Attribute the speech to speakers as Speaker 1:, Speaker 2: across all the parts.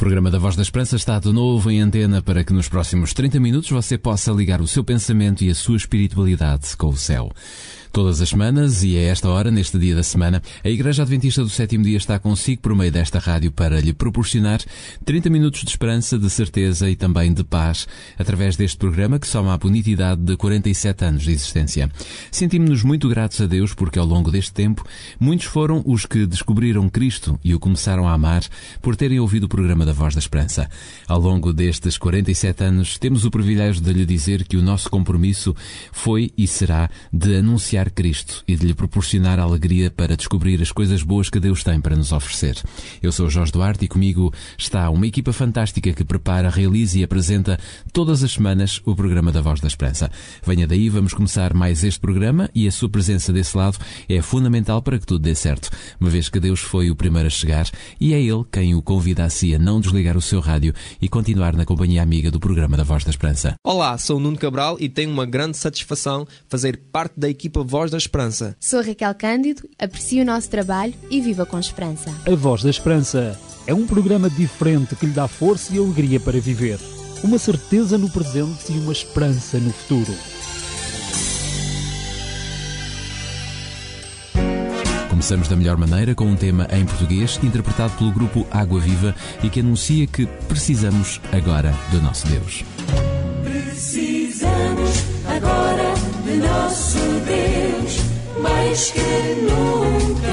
Speaker 1: Programa da Voz da Esperança está de novo em antena para que nos próximos 30 minutos você possa ligar o seu pensamento e a sua espiritualidade com o céu. Todas as semanas e a esta hora, neste dia da semana, a Igreja Adventista do Sétimo Dia está consigo por meio desta rádio para lhe proporcionar 30 minutos de esperança, de certeza e também de paz através deste programa que soma a bonitidade de 47 anos de existência. Sentimos-nos muito gratos a Deus porque ao longo deste tempo muitos foram os que descobriram Cristo e o começaram a amar por terem ouvido o programa da Voz da Esperança. Ao longo destes 47 anos temos o privilégio de lhe dizer que o nosso compromisso foi e será de anunciar Cristo e de lhe proporcionar alegria para descobrir as coisas boas que Deus tem para nos oferecer. Eu sou Jorge Duarte e comigo está uma equipa fantástica que prepara, realiza e apresenta todas as semanas o programa da Voz da Esperança. Venha daí, vamos começar mais este programa e a sua presença desse lado é fundamental para que tudo dê certo, uma vez que Deus foi o primeiro a chegar e é Ele quem o convida a si a não desligar o seu rádio e continuar na companhia amiga do programa da Voz da Esperança.
Speaker 2: Olá, sou Nuno Cabral e tenho uma grande satisfação fazer parte da equipa Voz da Esperança.
Speaker 3: Sou Raquel Cândido, aprecio o nosso trabalho e viva com esperança.
Speaker 4: A Voz da Esperança é um programa diferente que lhe dá força e alegria para viver. Uma certeza no presente e uma esperança no futuro.
Speaker 1: Começamos da melhor maneira com um tema em português interpretado pelo grupo Água Viva e que anuncia que precisamos agora do nosso Deus.
Speaker 5: Precisamos agora de nosso Deus, mais que nunca,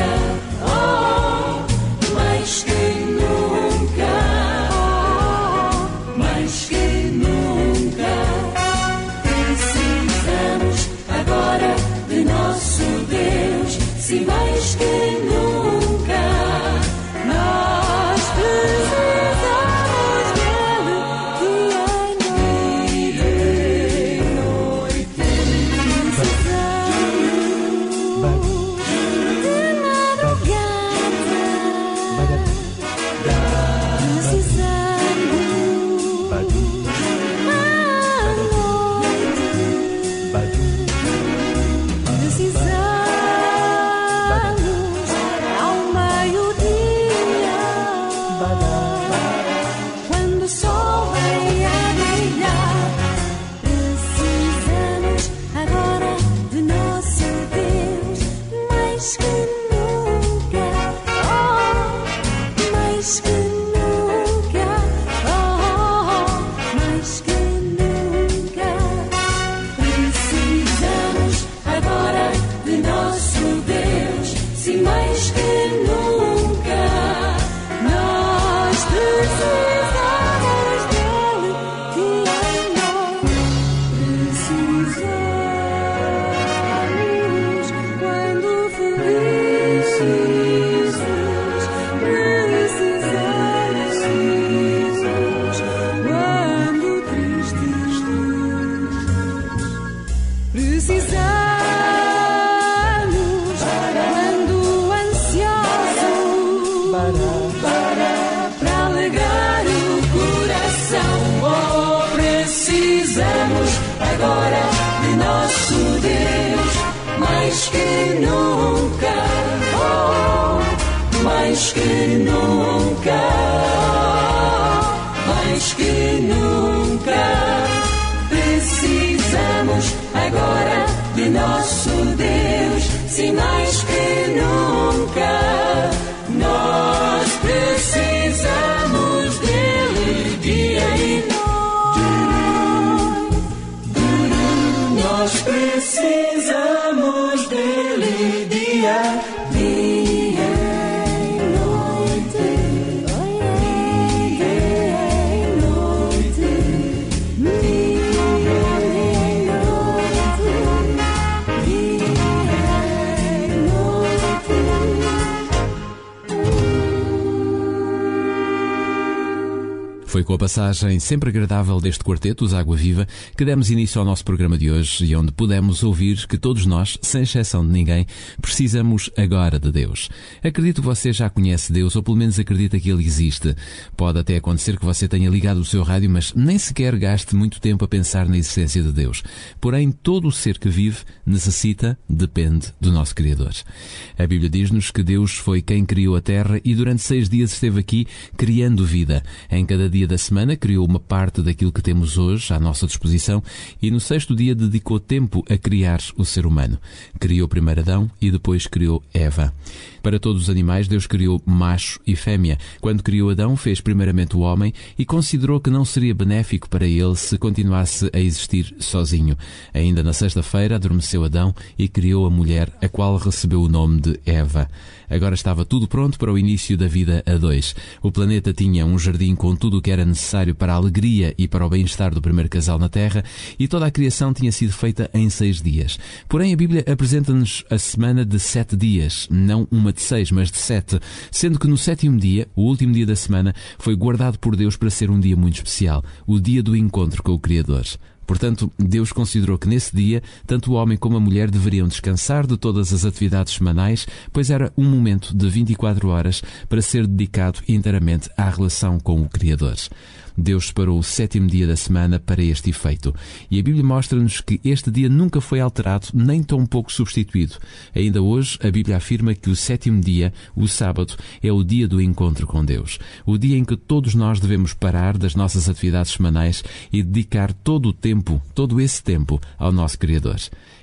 Speaker 1: com a passagem sempre agradável deste quarteto, os Água Viva, que demos início ao nosso programa de hoje e onde pudemos ouvir que todos nós, sem exceção de ninguém, precisamos agora de Deus. Acredito que você já conhece Deus ou pelo menos acredita que Ele existe. Pode até acontecer que você tenha ligado o seu rádio, mas nem sequer gaste muito tempo a pensar na existência de Deus. Porém, todo o ser que vive necessita, depende do nosso Criador. A Bíblia diz-nos que Deus foi quem criou a terra e durante seis dias esteve aqui criando vida. Em cada dia da semana criou uma parte daquilo que temos hoje à nossa disposição e no sexto dia dedicou tempo a criar o ser humano. Criou primeiro Adão e depois criou Eva. Para todos os animais, Deus criou macho e fêmea. Quando criou Adão, fez primeiramente o homem e considerou que não seria benéfico para ele se continuasse a existir sozinho. Ainda na sexta-feira, adormeceu Adão e criou a mulher, a qual recebeu o nome de Eva. Agora estava tudo pronto para o início da vida a dois. O planeta tinha um jardim com tudo o que era necessário para a alegria e para o bem-estar do primeiro casal na Terra e toda a criação tinha sido feita em seis dias. Porém, a Bíblia apresenta-nos a semana de sete dias, não uma de seis, mas de sete, sendo que no sétimo dia, o último dia da semana, foi guardado por Deus para ser um dia muito especial, o dia do encontro com o Criador. Portanto, Deus considerou que nesse dia, tanto o homem como a mulher deveriam descansar de todas as atividades semanais, pois era um momento de 24 horas para ser dedicado inteiramente à relação com o Criador. Deus separou o sétimo dia da semana para este efeito. E a Bíblia mostra-nos que este dia nunca foi alterado, nem tão pouco substituído. Ainda hoje, a Bíblia afirma que o sétimo dia, o sábado, é o dia do encontro com Deus. O dia em que todos nós devemos parar das nossas atividades semanais e dedicar todo o tempo, todo esse tempo, ao nosso Criador.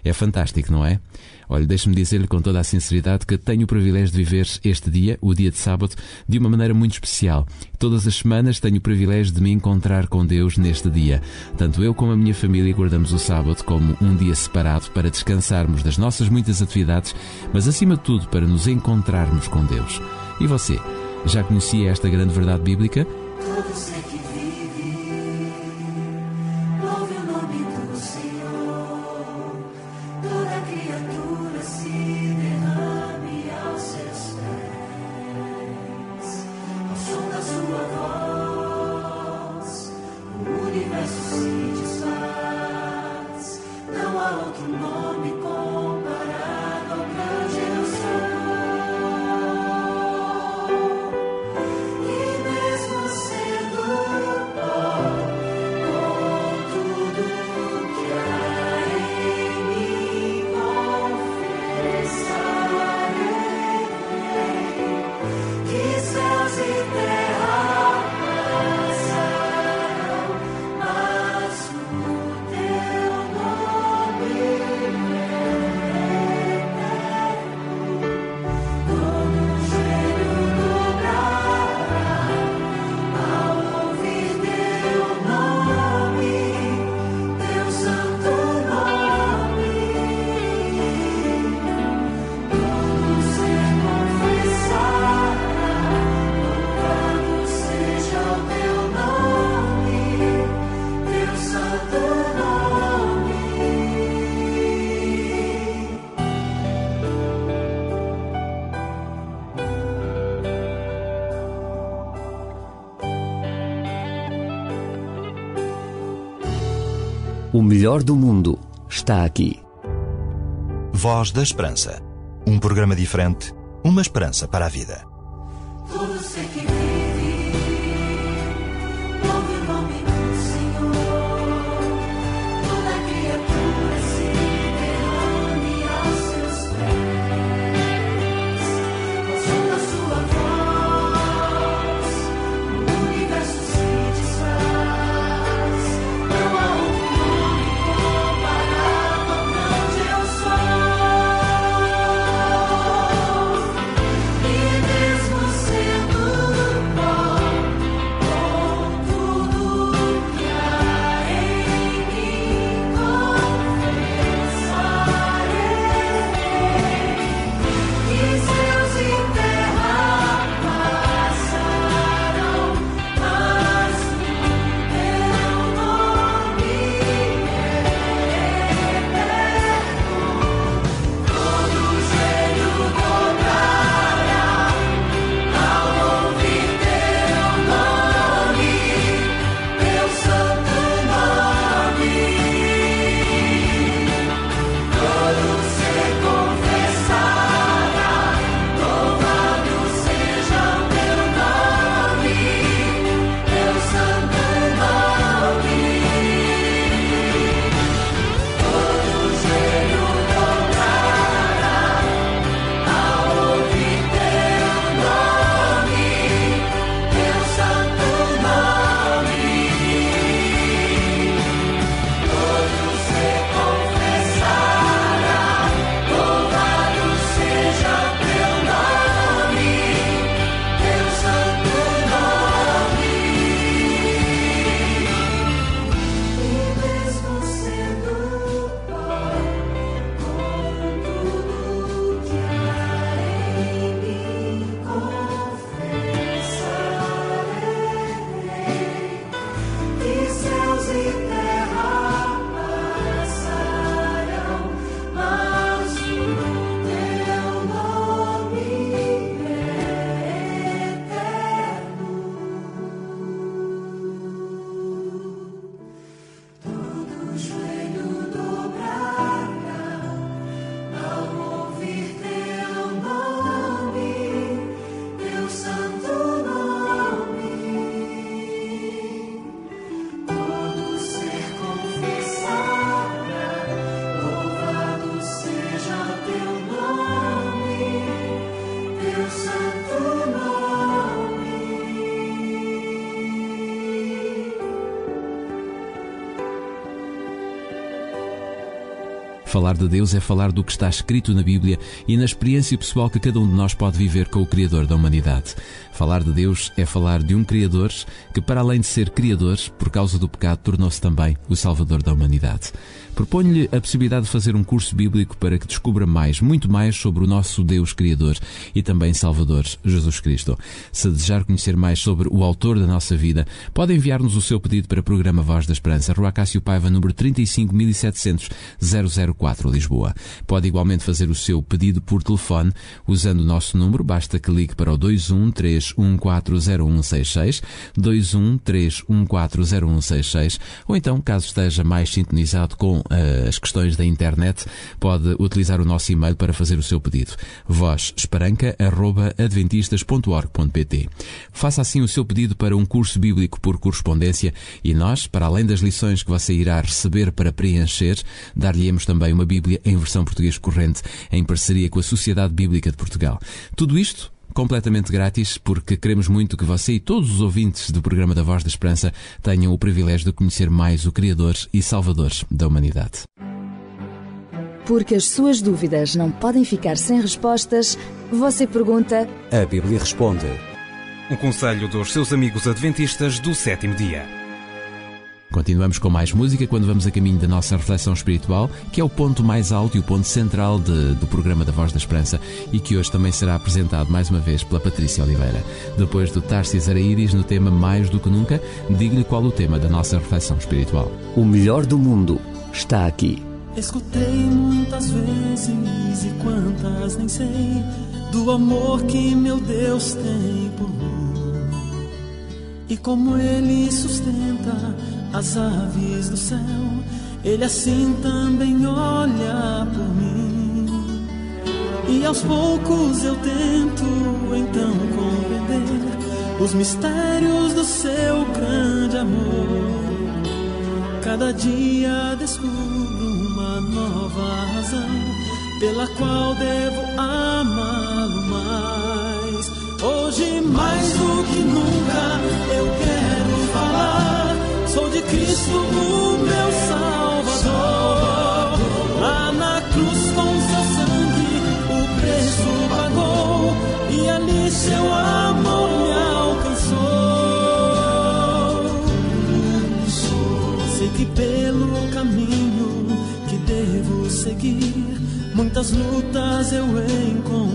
Speaker 1: É fantástico, não é? Olha, deixe-me dizer-lhe com toda a sinceridade que tenho o privilégio de viver este dia, o dia de sábado, de uma maneira muito especial. Todas as semanas tenho o privilégio de me encontrar com Deus neste dia. Tanto eu como a minha família guardamos o sábado como um dia separado para descansarmos das nossas muitas atividades, mas acima de tudo para nos encontrarmos com Deus. E você, já conhecia esta grande verdade bíblica?
Speaker 6: O
Speaker 7: melhor do mundo está aqui.
Speaker 8: Voz da Esperança. Um programa diferente, uma esperança para a vida.
Speaker 1: Falar de Deus é falar do que está escrito na Bíblia e na experiência pessoal que cada um de nós pode viver com o Criador da humanidade. Falar de Deus é falar de um Criador que, para além de ser Criador, por causa do pecado, tornou-se também o Salvador da humanidade. Proponho-lhe a possibilidade de fazer um curso bíblico para que descubra mais, muito mais sobre o nosso Deus Criador e também Salvador, Jesus Cristo. Se desejar conhecer mais sobre o autor da nossa vida, pode enviar-nos o seu pedido para o programa Voz da Esperança, Rua Cássio Paiva, número 35700 004, Lisboa. Pode igualmente fazer o seu pedido por telefone usando o nosso número, basta que ligue para o 213140166, 213140166, ou então, caso esteja mais sintonizado com as questões da internet, pode utilizar o nosso e-mail para fazer o seu pedido. vozesperanca.adventistas.org.pt Faça assim o seu pedido para um curso bíblico por correspondência e nós, para além das lições que você irá receber para preencher, dar-lhe-emos também uma Bíblia em versão português corrente, em parceria com a Sociedade Bíblica de Portugal. Tudo isto completamente grátis, porque queremos muito que você e todos os ouvintes do programa da Voz da Esperança tenham o privilégio de conhecer mais o Criador e Salvador da humanidade.
Speaker 9: Porque as suas dúvidas não podem ficar sem respostas, você pergunta.
Speaker 7: A Bíblia responde.
Speaker 10: Um conselho dos seus amigos adventistas do sétimo dia.
Speaker 1: Continuamos com mais música quando vamos a caminho da nossa reflexão espiritual, que é o ponto mais alto e o ponto central de, do programa da Voz da Esperança e que hoje também será apresentado mais uma vez pela Patrícia Oliveira. Depois do Tarsis Araíris no tema Mais do que Nunca, diga-lhe qual o tema da nossa reflexão espiritual.
Speaker 7: O melhor do mundo está aqui.
Speaker 6: Escutei muitas vezes e quantas nem sei do amor que meu Deus tem por mim e como ele sustenta as aves do céu, ele assim também olha por mim. E aos poucos eu tento então compreender os mistérios do seu grande amor. Cada dia descubro uma nova razão pela qual devo amá-lo mais. Hoje, mais do que nunca, eu quero falar. Sou de Cristo, o meu Salvador. Lá na cruz, com seu sangue, o preço pagou. E ali seu amor me alcançou. Sei que pelo caminho que devo seguir, muitas lutas eu encontrarei.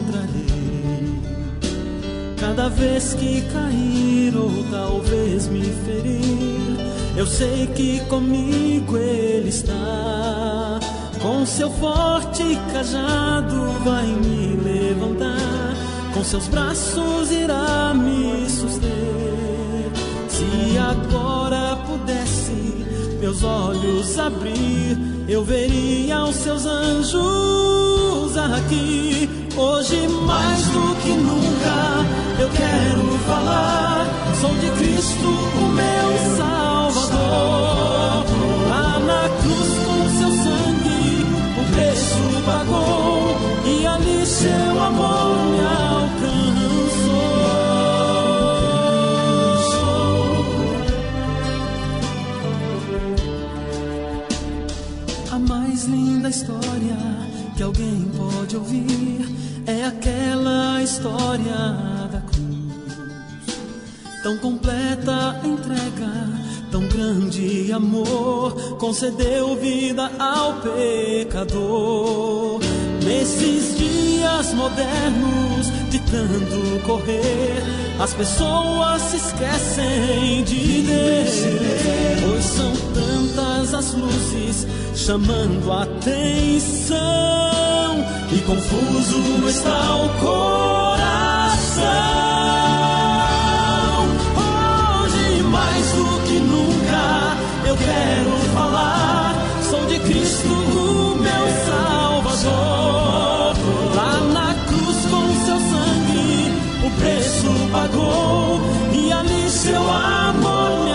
Speaker 6: Cada vez que cair ou talvez me ferir, eu sei que comigo Ele está. Com seu forte cajado vai me levantar, com seus braços irá me suster. Se agora pudesse meus olhos abrir, eu veria os seus anjos aqui. Hoje mais do que nunca eu quero falar. Sou de Cristo, o meu Salvador. Lá na cruz com seu sangue, o preço pagou. E ali seu amor me alcançou. A mais linda história que alguém pode ouvir é aquela história da cruz. Tão completa entrega, tão grande amor, concedeu vida ao pecador. Nesses dias modernos, de tanto correr, as pessoas se esquecem de Deus. Pois são tantas as luzes chamando a atenção e confuso está o coração. Pagou. E ali seu amor me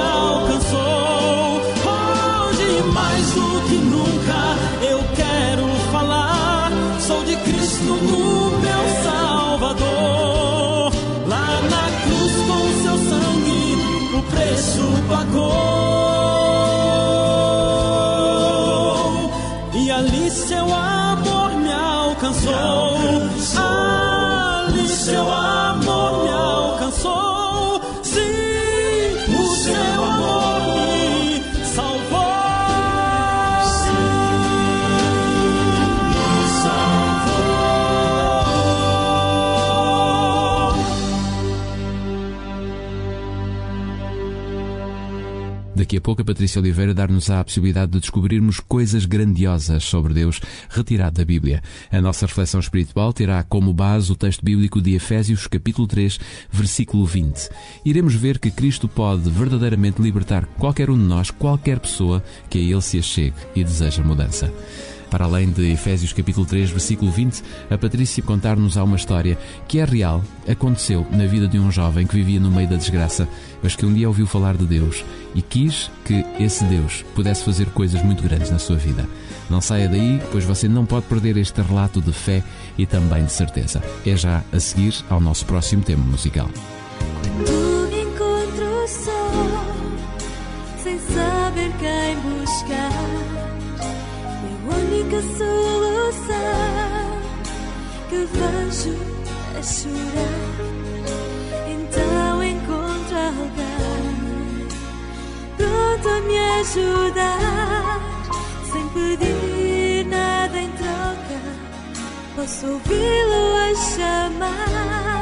Speaker 1: Daqui a pouco a Patrícia Oliveira dar-nos a possibilidade de descobrirmos coisas grandiosas sobre Deus retirado da Bíblia. A nossa reflexão espiritual terá como base o texto bíblico de Efésios capítulo 3, versículo 20. Iremos ver que Cristo pode verdadeiramente libertar qualquer um de nós, qualquer pessoa que a Ele se achegue e deseja mudança. Para além de Efésios capítulo 3, versículo 20, a Patrícia contar-nos uma história que é real, aconteceu na vida de um jovem que vivia no meio da desgraça, mas que um dia ouviu falar de Deus e quis que esse Deus pudesse fazer coisas muito grandes na sua vida. Não saia daí, pois você não pode perder este relato de fé e também de certeza. É já a seguir ao nosso próximo tema musical.
Speaker 5: Solução que vejo a chorar. Então encontro alguém pronto a me ajudar, sem pedir nada em troca. Posso ouvi-lo a chamar.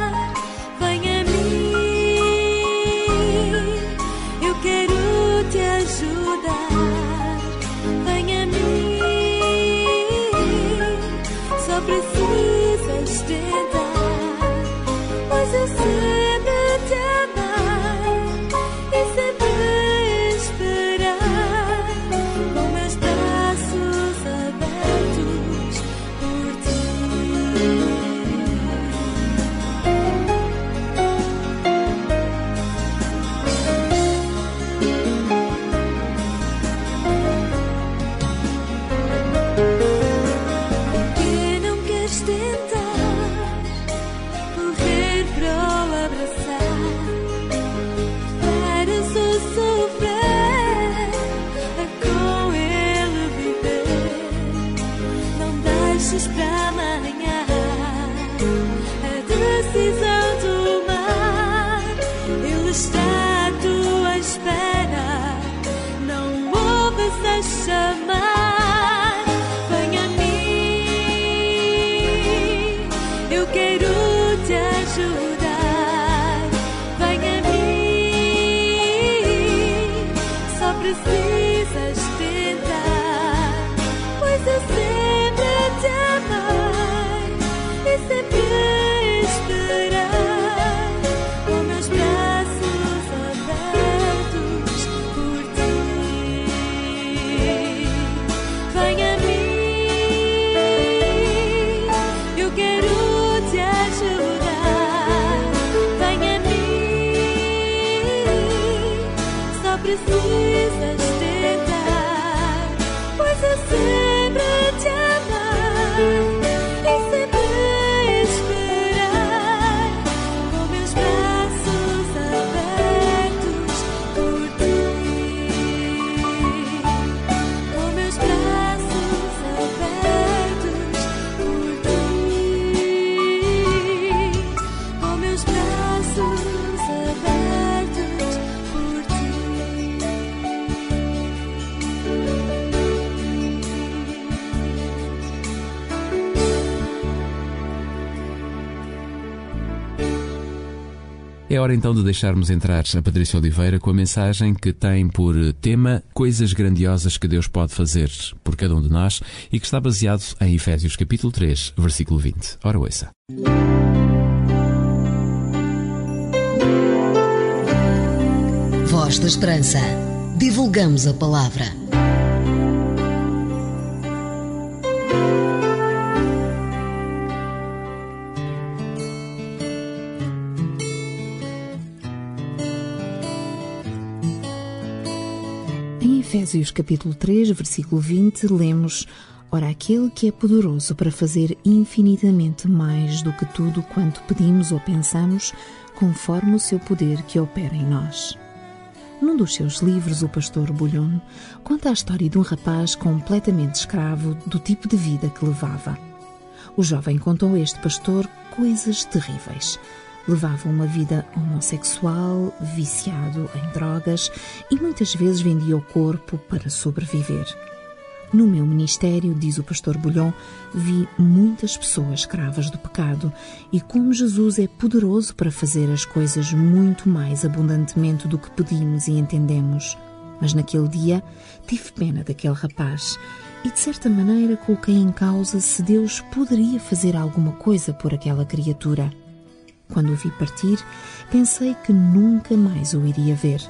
Speaker 5: is
Speaker 1: me. Hora então de deixarmos entrar a Patrícia Oliveira com a mensagem que tem por tema Coisas grandiosas que Deus pode fazer por cada um de nós e que está baseado em Efésios capítulo 3, versículo 20. Ora ouça.
Speaker 11: Voz da Esperança. Divulgamos a palavra.
Speaker 12: Efésios capítulo 3, versículo 20, lemos: Ora, aquele que é poderoso para fazer infinitamente mais do que tudo quanto pedimos ou pensamos, conforme o seu poder que opera em nós. Num dos seus livros, o pastor Bulhon conta a história de um rapaz completamente escravo do tipo de vida que levava. O jovem contou a este pastor coisas terríveis. Levava uma vida homossexual, viciado em drogas e muitas vezes vendia o corpo para sobreviver. No meu ministério, diz o pastor Bulhon, vi muitas pessoas escravas do pecado e como Jesus é poderoso para fazer as coisas muito mais abundantemente do que pedimos e entendemos. Mas naquele dia tive pena daquele rapaz e de certa maneira coloquei em causa se Deus poderia fazer alguma coisa por aquela criatura. Quando o vi partir, pensei que nunca mais o iria ver.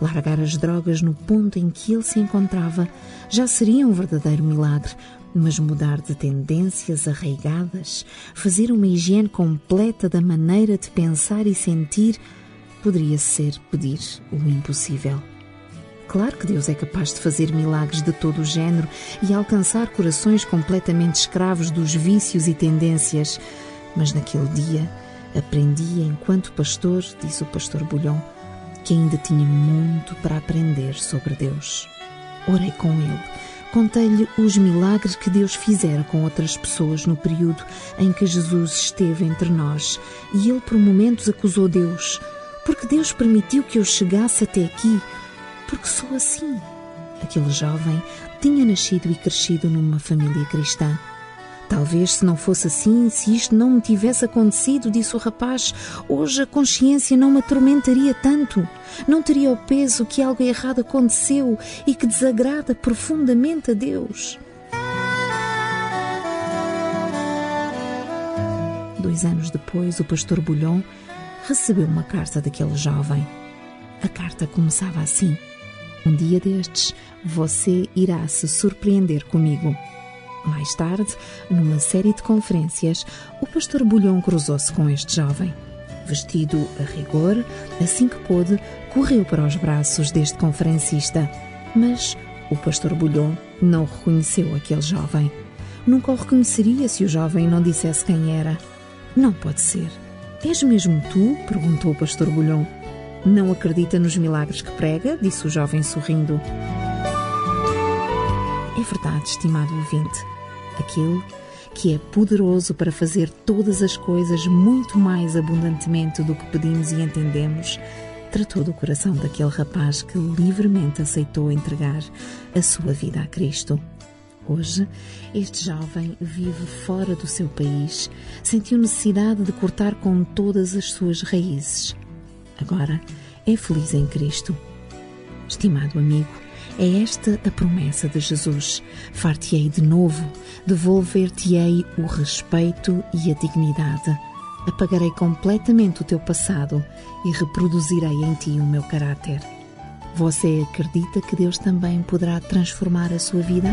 Speaker 12: Largar as drogas no ponto em que ele se encontrava já seria um verdadeiro milagre, mas mudar de tendências arraigadas, fazer uma higiene completa da maneira de pensar e sentir, poderia ser pedir o impossível. Claro que Deus é capaz de fazer milagres de todo o género e alcançar corações completamente escravos dos vícios e tendências, mas naquele dia aprendi enquanto pastor, diz o pastor Bulhon, que ainda tinha muito para aprender sobre Deus. Orei com ele, contei-lhe os milagres que Deus fizera com outras pessoas no período em que Jesus esteve entre nós, e ele por momentos acusou Deus, porque Deus permitiu que eu chegasse até aqui, porque sou assim. Aquele jovem tinha nascido e crescido numa família cristã. Talvez se não fosse assim, se isto não me tivesse acontecido, disse o rapaz, hoje a consciência não me atormentaria tanto. Não teria o peso que algo errado aconteceu e que desagrada profundamente a Deus. Dois anos depois, o pastor Bulhon recebeu uma carta daquele jovem. A carta começava assim: Um dia destes, você irá se surpreender comigo. Mais tarde, numa série de conferências, o pastor Bulhão cruzou-se com este jovem. Vestido a rigor, assim que pôde, correu para os braços deste conferencista. Mas o pastor Bulhão não reconheceu aquele jovem. Nunca o reconheceria se o jovem não dissesse quem era. Não pode ser. És mesmo tu? perguntou o pastor Bulhão. Não acredita nos milagres que prega? disse o jovem sorrindo. É verdade, estimado ouvinte. Aquele que é poderoso para fazer todas as coisas muito mais abundantemente do que pedimos e entendemos, tratou do coração daquele rapaz que livremente aceitou entregar a sua vida a Cristo. Hoje, este jovem vive fora do seu país, sentiu necessidade de cortar com todas as suas raízes. Agora é feliz em Cristo. Estimado amigo, é esta a promessa de Jesus. Far-te-ei de novo, devolver-te-ei o respeito e a dignidade. Apagarei completamente o teu passado e reproduzirei em ti o meu caráter. Você acredita que Deus também poderá transformar a sua vida?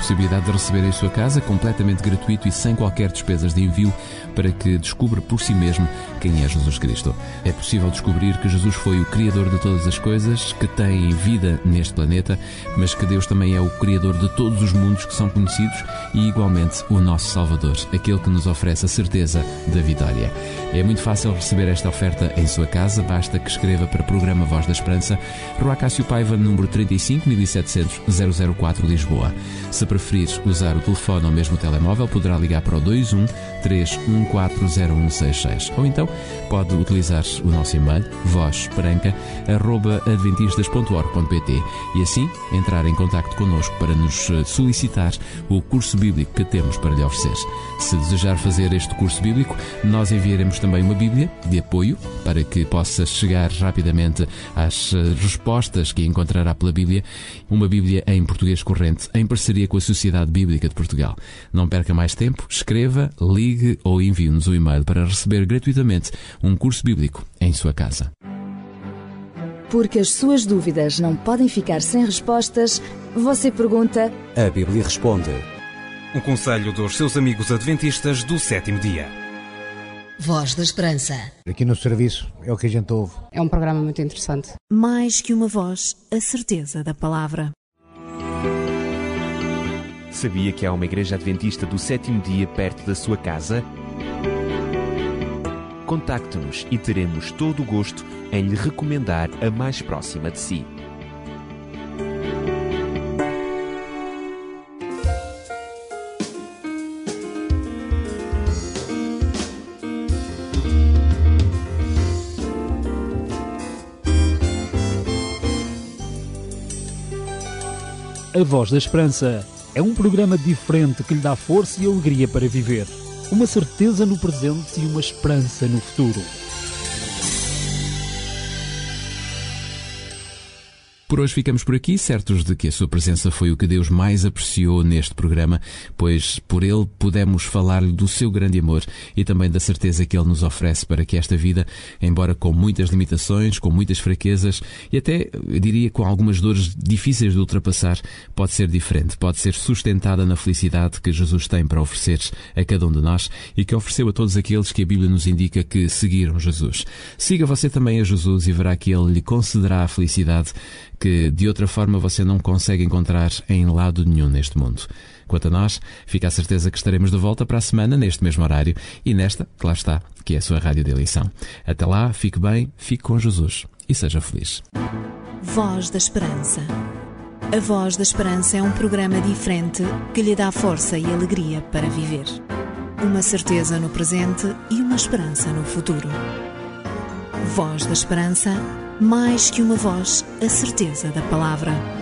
Speaker 1: Possibilidade de receber em sua casa, completamente gratuito e sem qualquer despesas de envio, para que descubra por si mesmo quem é Jesus Cristo. É possível descobrir que Jesus foi o Criador de todas as coisas, que tem vida neste planeta, mas que Deus também é o Criador de todos os mundos que são conhecidos e, igualmente, o nosso Salvador, aquele que nos oferece a certeza da vitória. É muito fácil receber esta oferta em sua casa, basta que escreva para o programa Voz da Esperança, Rua Cássio Paiva, número 35 1700 004 Lisboa. Se preferir usar o telefone ou mesmo o telemóvel, poderá ligar para o 21 3140166. Ou então pode utilizar o nosso e-mail vozbranca.adventistas.org.pt e assim entrar em contato connosco para nos eh, solicitar o curso bíblico que temos para lhe oferecer. Se desejar fazer este curso bíblico, nós enviaremos também uma Bíblia de apoio para que possa chegar rapidamente às eh, respostas que encontrará pela Bíblia, uma Bíblia em português corrente, em parceria com a Sociedade Bíblica de Portugal. Não perca mais tempo, escreva, ligue ou envie-nos um e-mail para receber gratuitamente um curso bíblico em sua casa.
Speaker 9: Porque as suas dúvidas não podem ficar sem respostas, você pergunta.
Speaker 7: A Bíblia responde.
Speaker 10: Um conselho dos seus amigos adventistas do sétimo dia.
Speaker 11: Voz da Esperança.
Speaker 13: Aqui no serviço é o que a gente ouve.
Speaker 14: É um programa muito interessante.
Speaker 12: Mais que uma voz, a certeza da palavra.
Speaker 15: Sabia que há uma igreja adventista do sétimo dia perto da sua casa? Contacte-nos e teremos todo o gosto em lhe recomendar a mais próxima de si.
Speaker 4: A Voz da Esperança é um programa diferente que lhe dá força e alegria para viver. Uma certeza no presente e uma esperança no futuro.
Speaker 1: Hoje ficamos por aqui, certos de que a sua presença foi o que Deus mais apreciou neste programa, pois por ele pudemos falar-lhe do seu grande amor e também da certeza que ele nos oferece para que esta vida, embora com muitas limitações, com muitas fraquezas e até, eu diria, com algumas dores difíceis de ultrapassar, pode ser diferente, pode ser sustentada na felicidade que Jesus tem para oferecer a cada um de nós e que ofereceu a todos aqueles que a Bíblia nos indica que seguiram Jesus. Siga você também a Jesus e verá que ele lhe concederá a felicidade que de outra forma você não consegue encontrar em lado nenhum neste mundo. Quanto a nós, fica a certeza que estaremos de volta para a semana, neste mesmo horário, e nesta, que lá está, que é a sua rádio de eleição. Até lá, fique bem, fique com Jesus e seja feliz.
Speaker 12: Voz da Esperança. A Voz da Esperança é um programa diferente que lhe dá força e alegria para viver. Uma certeza no presente e uma esperança no futuro. Voz da Esperança mais que uma voz, a certeza da palavra.